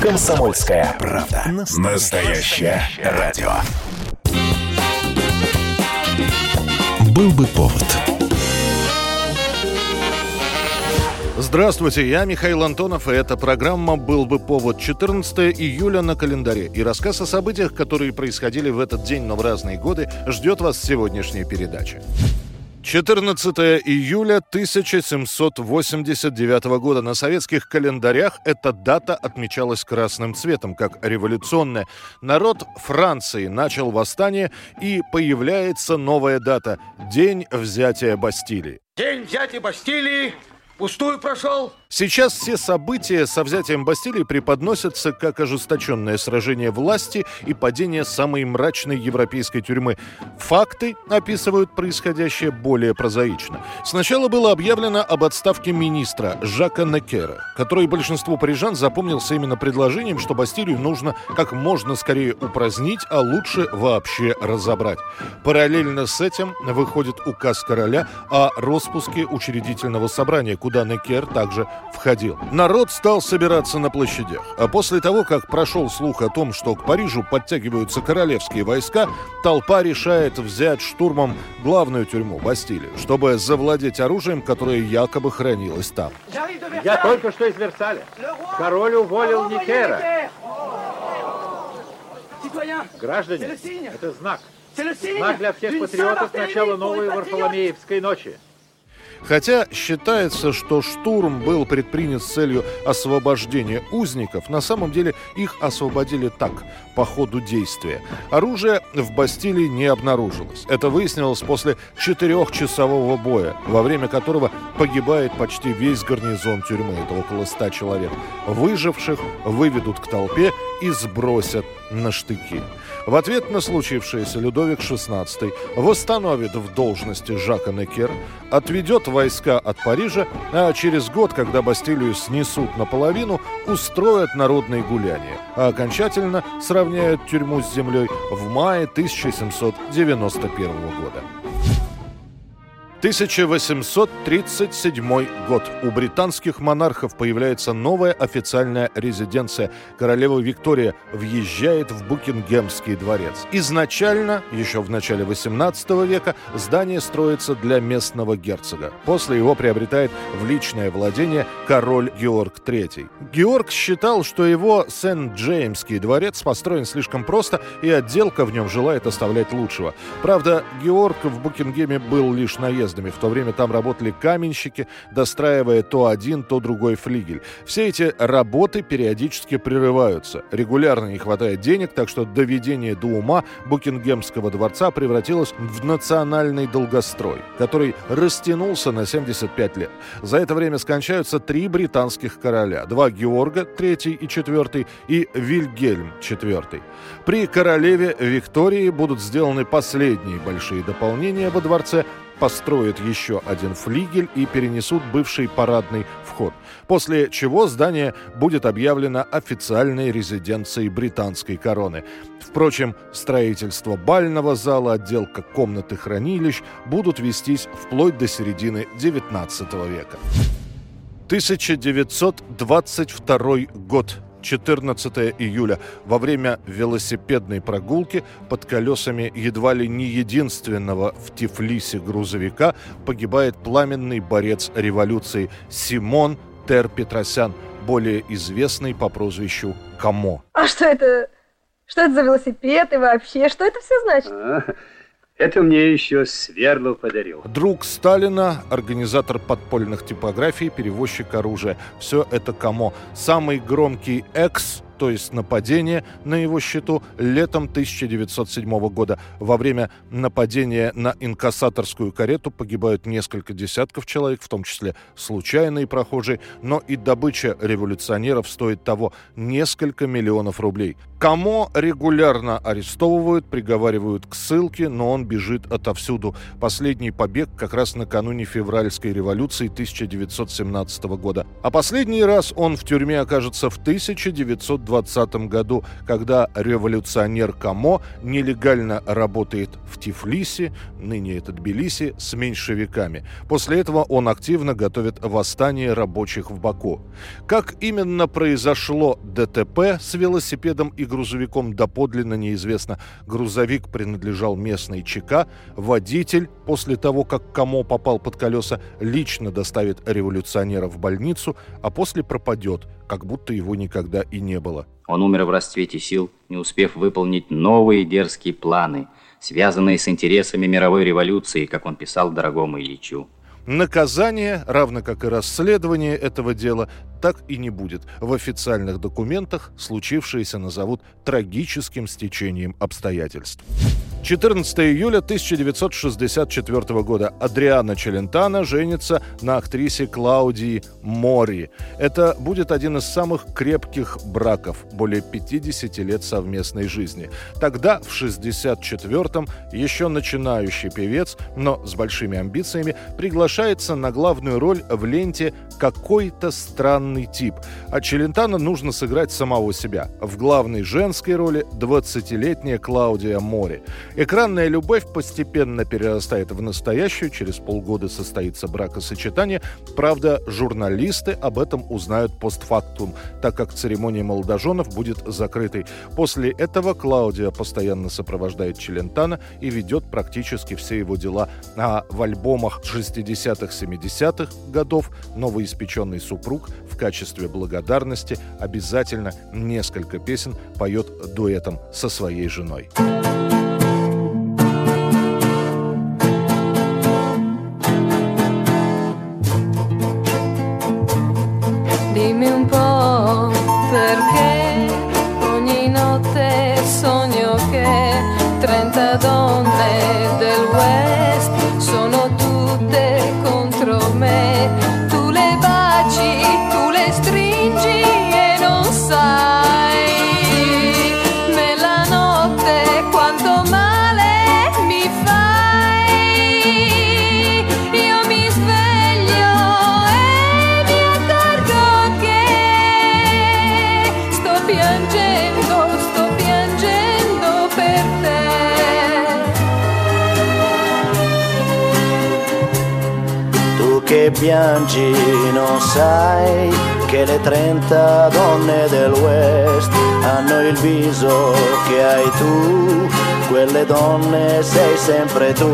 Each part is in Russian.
Комсомольская правда. Настоящее радио. Был бы повод. Здравствуйте, я Михаил Антонов, и эта программа «Был бы повод» 14 июля на календаре. И рассказ о событиях, которые происходили в этот день, но в разные годы, ждет вас в сегодняшней передаче. 14 июля 1789 года на советских календарях эта дата отмечалась красным цветом, как революционная. Народ Франции начал восстание, и появляется новая дата – День взятия Бастилии. День взятия Бастилии пустую прошел. Сейчас все события со взятием Бастилии преподносятся как ожесточенное сражение власти и падение самой мрачной европейской тюрьмы. Факты описывают происходящее более прозаично. Сначала было объявлено об отставке министра Жака Некера, который большинству парижан запомнился именно предложением, что Бастилию нужно как можно скорее упразднить, а лучше вообще разобрать. Параллельно с этим выходит указ короля о распуске учредительного собрания, куда Некер также входил. Народ стал собираться на площадях. А после того, как прошел слух о том, что к Парижу подтягиваются королевские войска, толпа решает взять штурмом главную тюрьму Бастилию, чтобы завладеть оружием, которое якобы хранилось там. Я только что из Версаля. Король уволил Никера. Граждане, это знак. Знак для всех патриотов начала новой Варфоломеевской ночи. Хотя считается, что штурм был предпринят с целью освобождения узников, на самом деле их освободили так, по ходу действия. Оружие в Бастилии не обнаружилось. Это выяснилось после четырехчасового боя, во время которого погибает почти весь гарнизон тюрьмы, это около ста человек. Выживших выведут к толпе и сбросят на штыки. В ответ на случившееся Людовик XVI восстановит в должности Жака Некер, отведет войска от Парижа, а через год, когда Бастилию снесут наполовину, устроят народные гуляния, а окончательно сравняют тюрьму с землей в мае 1791 года. 1837 год. У британских монархов появляется новая официальная резиденция. Королева Виктория въезжает в Букингемский дворец. Изначально, еще в начале 18 века, здание строится для местного герцога. После его приобретает в личное владение король Георг III. Георг считал, что его Сент-Джеймский дворец построен слишком просто, и отделка в нем желает оставлять лучшего. Правда, Георг в Букингеме был лишь наездом подъездами. В то время там работали каменщики, достраивая то один, то другой флигель. Все эти работы периодически прерываются. Регулярно не хватает денег, так что доведение до ума Букингемского дворца превратилось в национальный долгострой, который растянулся на 75 лет. За это время скончаются три британских короля. Два Георга, третий и четвертый, и Вильгельм, четвертый. При королеве Виктории будут сделаны последние большие дополнения во дворце, построят еще один флигель и перенесут бывший парадный вход. После чего здание будет объявлено официальной резиденцией британской короны. Впрочем, строительство бального зала, отделка комнаты хранилищ будут вестись вплоть до середины XIX века. 1922 год. 14 июля во время велосипедной прогулки под колесами едва ли не единственного в Тифлисе грузовика погибает пламенный борец революции Симон Тер Петросян, более известный по прозвищу Камо. А что это? Что это за велосипед и вообще? Что это все значит? Это мне еще Сверлов подарил. Друг Сталина, организатор подпольных типографий, перевозчик оружия. Все это кому? Самый громкий экс то есть нападение на его счету летом 1907 года. Во время нападения на инкассаторскую карету погибают несколько десятков человек, в том числе случайные прохожие, но и добыча революционеров стоит того несколько миллионов рублей. Кому регулярно арестовывают, приговаривают к ссылке, но он бежит отовсюду. Последний побег как раз накануне февральской революции 1917 года. А последний раз он в тюрьме окажется в 1920 1920 году, когда революционер Камо нелегально работает в Тифлисе, ныне это Тбилиси, с меньшевиками. После этого он активно готовит восстание рабочих в Баку. Как именно произошло ДТП с велосипедом и грузовиком доподлинно неизвестно. Грузовик принадлежал местной ЧК, водитель после того, как Камо попал под колеса, лично доставит революционера в больницу, а после пропадет, как будто его никогда и не было. Он умер в расцвете сил, не успев выполнить новые дерзкие планы, связанные с интересами мировой революции, как он писал дорогому Ильичу. Наказание, равно как и расследование этого дела, так и не будет. В официальных документах случившееся назовут трагическим стечением обстоятельств. 14 июля 1964 года Адриана Челентано женится на актрисе Клаудии Мори. Это будет один из самых крепких браков, более 50 лет совместной жизни. Тогда, в 64-м, еще начинающий певец, но с большими амбициями, приглашается на главную роль в ленте «Какой-то странный тип». А Челентано нужно сыграть самого себя. В главной женской роли 20-летняя Клаудия Мори. Экранная любовь постепенно перерастает в настоящую, через полгода состоится бракосочетание. Правда, журналисты об этом узнают постфактум, так как церемония молодоженов будет закрытой. После этого Клаудия постоянно сопровождает Челентана и ведет практически все его дела. А в альбомах 60-х, 70-х годов новоиспеченный супруг в качестве благодарности обязательно несколько песен поет дуэтом со своей женой. dimmi un po' perché ogni notte sogno che 30 donne piangi non sai che le 30 donne del West hanno il viso che hai tu, quelle donne sei sempre tu.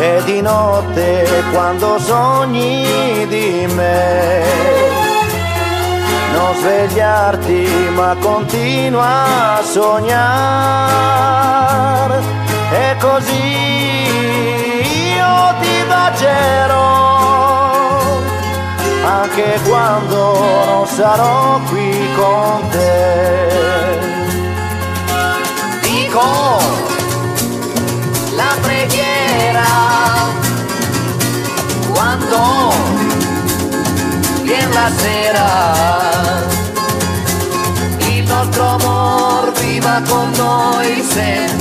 E di notte quando sogni di me non svegliarti ma continua a sognare. E così io ti bacerò anche quando non sarò qui con te. Dico la preghiera quando viene la sera. Il nostro amor viva con noi sempre.